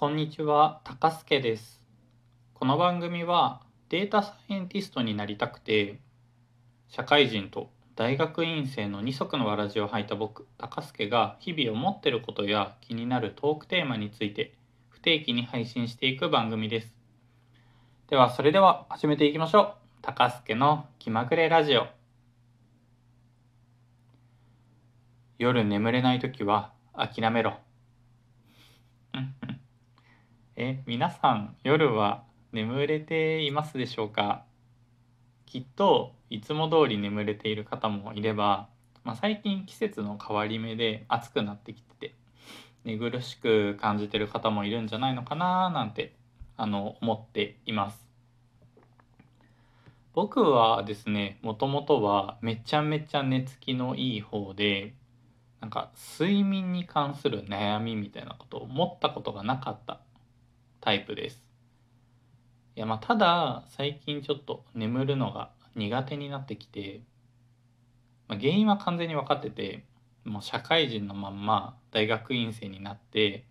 こんにちは、高助です。この番組はデータサイエンティストになりたくて、社会人と大学院生の二足のわらじを履いた僕、高助が日々思ってることや気になるトークテーマについて不定期に配信していく番組です。では、それでは始めていきましょう。高助の気まぐれラジオ。夜眠れないときは諦めろ。え、皆さん夜は眠れていますでしょうか？きっといつも通り眠れている方もいれば、まあ、最近季節の変わり目で暑くなってきてて寝苦しく感じてる方もいるんじゃないのかななんてあの思っています。僕はですねもともとはめちゃめちゃ寝つきのいい方でなんか睡眠に関する悩みみたいなことを思ったことがなかったタイプです。いやまあただ最近ちょっと眠るのが苦手になってきて、まあ、原因は完全に分かっててもう社会人のまんま大学院生になって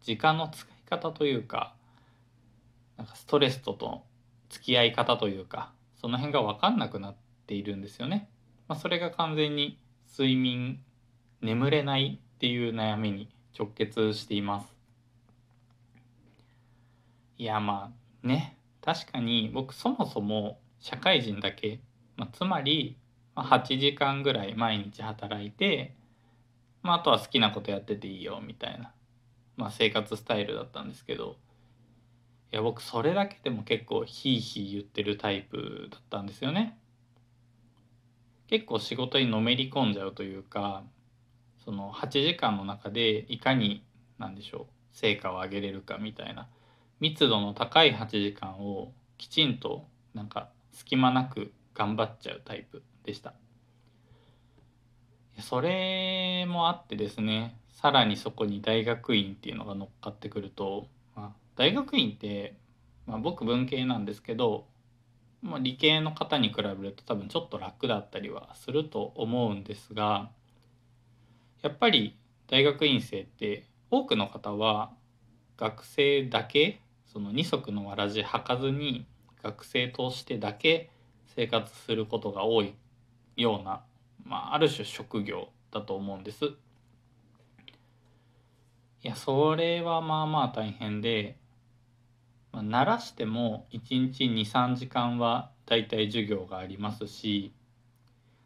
時間の使い方というかなんかストレスとの付き合い方というかその辺が分かんなくなっているんですよね。まあ、それが完全に睡眠眠れないっていう悩みに直結しています。いやまあね確かに僕そもそも社会人だけ、まあ、つまり8時間ぐらい毎日働いて、まあ、あとは好きなことやってていいよみたいな、まあ、生活スタイルだったんですけどいや僕それだけでも結構ヒーヒー言ってるタイプだったんですよね。結構仕事にのめり込んじゃうというかその8時間の中でいかに何でしょう成果を上げれるかみたいな密度の高い8時間をきちんとなんか隙間なく頑張っちゃうタイプでした。それもあってですねさらにそこに大学院っていうのが乗っかってくると、まあ、大学院って、まあ、僕文系なんですけど、まあ、理系の方に比べると多分ちょっと楽だったりはすると思うんですがやっぱり大学院生って多くの方は学生だけその二足のわらじ履かずに学生としてだけ生活することが多いような、まあ、ある種職業だと思うんです。いやそれはまあまあ大変で、まあ、慣らしても1日23時間はだいたい授業がありますし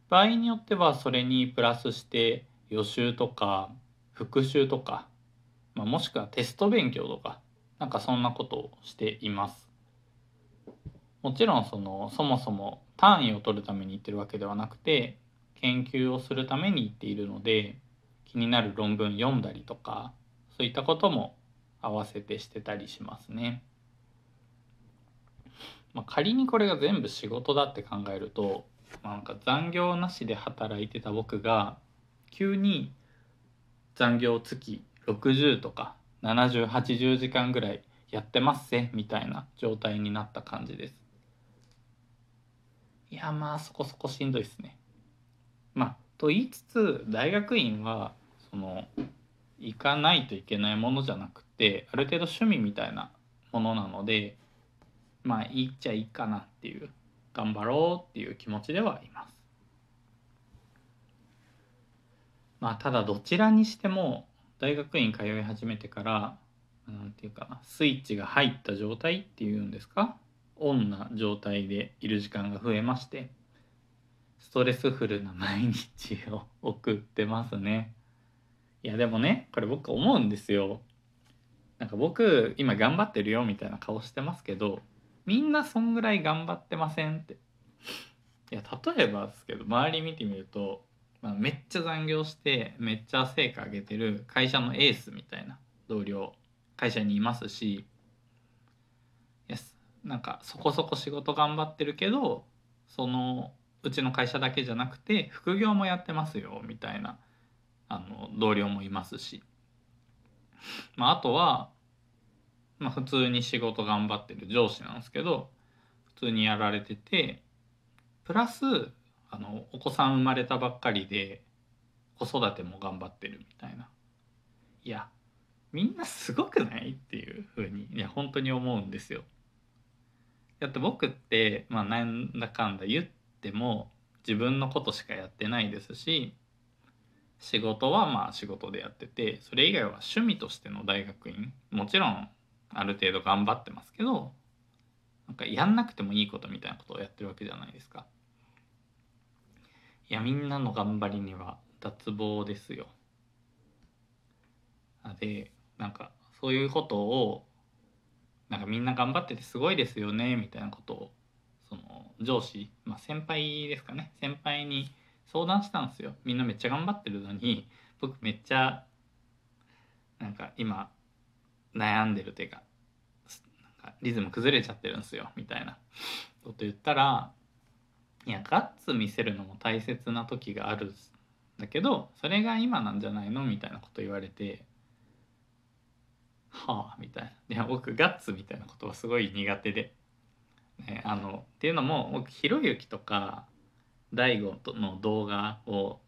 場合によってはそれにプラスして予習とか復習とか、まあ、もしくはテスト勉強とかなんかそんなことをしています。もちろんそのそもそも単位を取るために行ってるわけではなくて研究をするために行っているので気になる論文読んだりとかそういったことも合わせてしてたりしますね。まあ、仮にこれが全部仕事だって考えると、まあ、なんか残業なしで働いてた僕が急に残業月60とか7080時間ぐらいやってますぜみたいな状態になった感じです。いやまあそこそこしんどいですね。まあと言いつつ大学院はその行かないといけないものじゃなくてある程度趣味みたいなものなのでまあいいっちゃいいかなっていう頑張ろうっていう気持ちではいます。まあただどちらにしても大学院通い始めてからなんていうかなスイッチが入った状態っていうんですか？オンな状態でいる時間が増えましてストレスフルな毎日を送ってますね。いやでもねこれ僕思うんですよ。なんか僕今頑張ってるよみたいな顔してますけどみんなそんぐらい頑張ってませんって。いや例えばですけど周り見てみるとまあ、めっちゃ残業してめっちゃ成果上げてる会社のエースみたいな同僚会社にいますしなんかそこそこ仕事頑張ってるけどそのうちの会社だけじゃなくて副業もやってますよみたいなあの同僚もいますし、まあ、あとは、まあ、普通に仕事頑張ってる上司なんですけど普通にやられててプラスあのお子さん生まれたばっかりで子育ても頑張ってるみたいないやみんなすごくないっていうふうにいや本当に思うんですよ。だって僕ってまあなんだかんだ言っても自分のことしかやってないですし仕事はまあ仕事でやっててそれ以外は趣味としての大学院もちろんある程度頑張ってますけどなんかやんなくてもいいことみたいなことをやってるわけじゃないですか。いやみんなの頑張りには脱帽ですよ。でなんかそういうことをなんかみんな頑張っててすごいですよねみたいなことをその上司、まあ、先輩ですかね先輩に相談したんですよみんなめっちゃ頑張ってるのに僕めっちゃなんか今悩んでるっていうかなんかリズム崩れちゃってるんですよみたいなこと言ったらいやガッツ見せるのも大切な時があるんだけどそれが今なんじゃないのみたいなこと言われてはあみたいないや僕ガッツみたいなことはすごい苦手で、ね、あのっていうのも僕ひろゆきとか大悟の動画を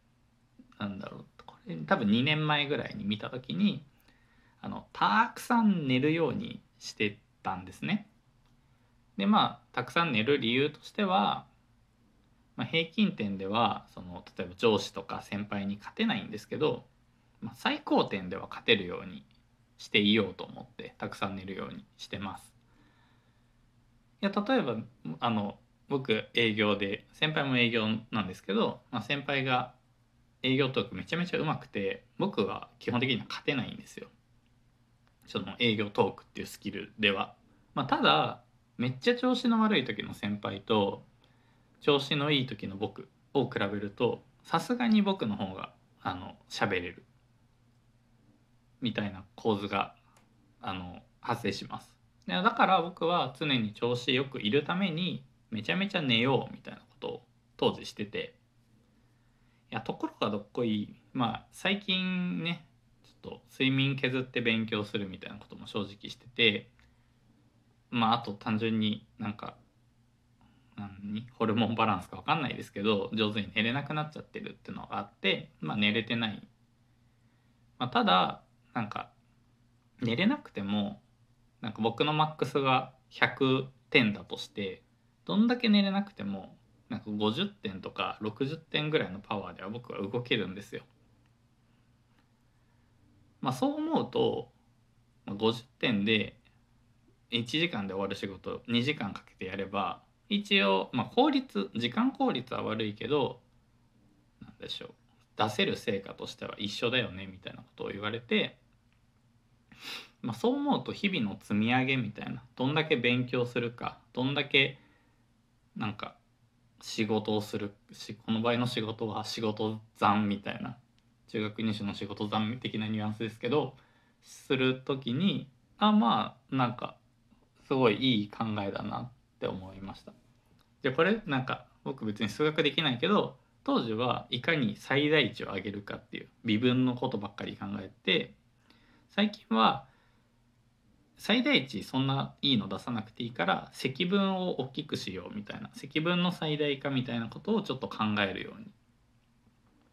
なんだろうこれ多分2年前ぐらいに見た時にあのたくさん寝るようにしてたんですね。でまあたくさん寝る理由としては、まあ、平均点ではその例えば上司とか先輩に勝てないんですけど、まあ、最高点では勝てるようにしていようと思ってたくさん寝るようにしてます。いや例えばあの僕営業で先輩も営業なんですけど、まあ、先輩が営業トークめちゃめちゃうまくて僕は基本的には勝てないんですよ。その営業トークっていうスキルでは。まあ、ただめっちゃ調子の悪い時の先輩と調子のいい時の僕を比べるとさすがに僕の方があの喋れる。みたいな構図があの発生します。だから僕は常に調子よくいるためにめちゃめちゃ寝ようみたいなことを当時してて。いやところがどっこい。まあ最近ねちょっと睡眠削って勉強するみたいなことも正直してて。まああと単純になんか何？ホルモンバランスか分かんないですけど上手に寝れなくなっちゃってるっていうのがあってまあ寝れてない、まあ、ただなんか寝れなくてもなんか僕のマックスが100点だとしてどんだけ寝れなくてもなんか50点とか60点ぐらいのパワーでは僕は動けるんですよ。まあそう思うと50点で1時間で終わる仕事2時間かけてやれば一応まあ効率時間効率は悪いけどなんでしょう出せる成果としては一緒だよねみたいなことを言われてまあ、そう思うと日々の積み上げみたいなどんだけ勉強するかどんだけなんか仕事をするしこの場合の仕事は仕事残みたいな中学入試の仕事残的なニュアンスですけどする時にあまあなんかすごいいい考えだなって思いました。でこれなんか僕別に数学できないけど当時はいかに最大値を上げるかっていう微分のことばっかり考えて最近は最大値そんないいの出さなくていいから積分を大きくしようみたいな積分の最大化みたいなことをちょっと考えるように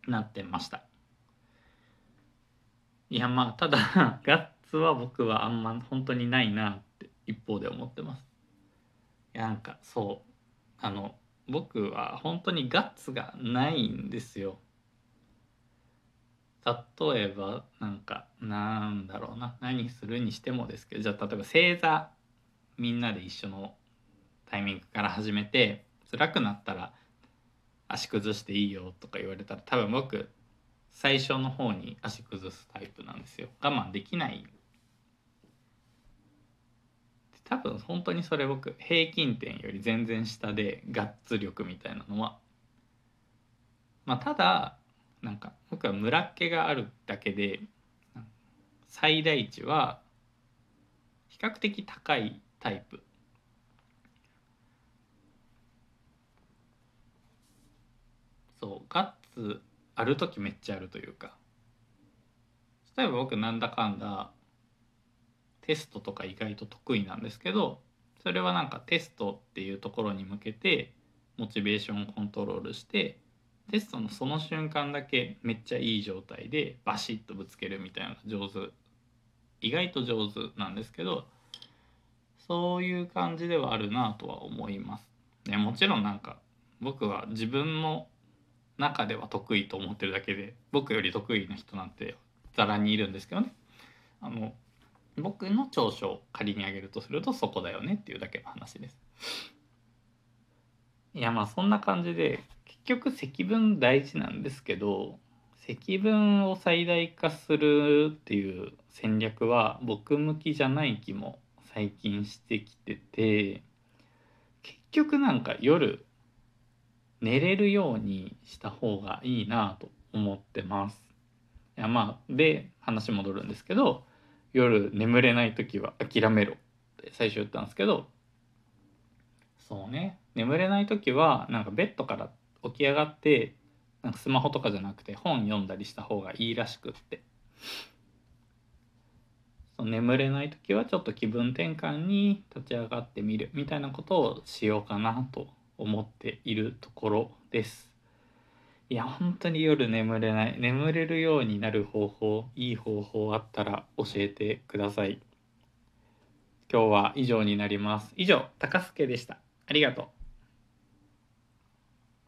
なってました。いやまあただ ガッツは僕はあんま本当にないなって一方で思ってます。いやなんかそう。あの僕は本当にガッツがないんですよ。例えばなんかなんだろうな何するにしてもですけどじゃあ例えば正座みんなで一緒のタイミングから始めて辛くなったら足崩していいよとか言われたら多分僕最初の方に足崩すタイプなんですよ。我慢できない多分本当にそれ僕平均点より全然下でガッツ力みたいなのはまあただなんか僕は村っ気があるだけで最大値は比較的高いタイプ。そうガッツある時めっちゃあるというか。例えば僕なんだかんだテストとか意外と得意なんですけどそれはなんかテストっていうところに向けてモチベーションをコントロールしてテストのその瞬間だけめっちゃいい状態でバシッとぶつけるみたいなのが上手意外と上手なんですけどそういう感じではあるなとは思います。ね、もちろんなんか僕は自分の中では得意と思ってるだけで僕より得意な人なんてざらにいるんですけどねあの僕の長所を仮に挙げるとするとそこだよねっていうだけの話です。いやまあそんな感じで結局積分大事なんですけど積分を最大化するっていう戦略は僕向きじゃない気も最近してきてて結局なんか夜寝れるようにした方がいいなと思ってます。いやまあで話戻るんですけど夜眠れない時は諦めろ。って最初言ったんですけどそうね。眠れない時はなんかベッドから起き上がってなんかスマホとかじゃなくて本読んだりした方がいいらしくって。その眠れない時はちょっと気分転換に立ち上がってみるみたいなことをしようかなと思っているところです。いや本当に夜眠れない。眠れるようになる方法いい方法あったら教えてください。今日は以上になります。以上高助でした。ありがとう。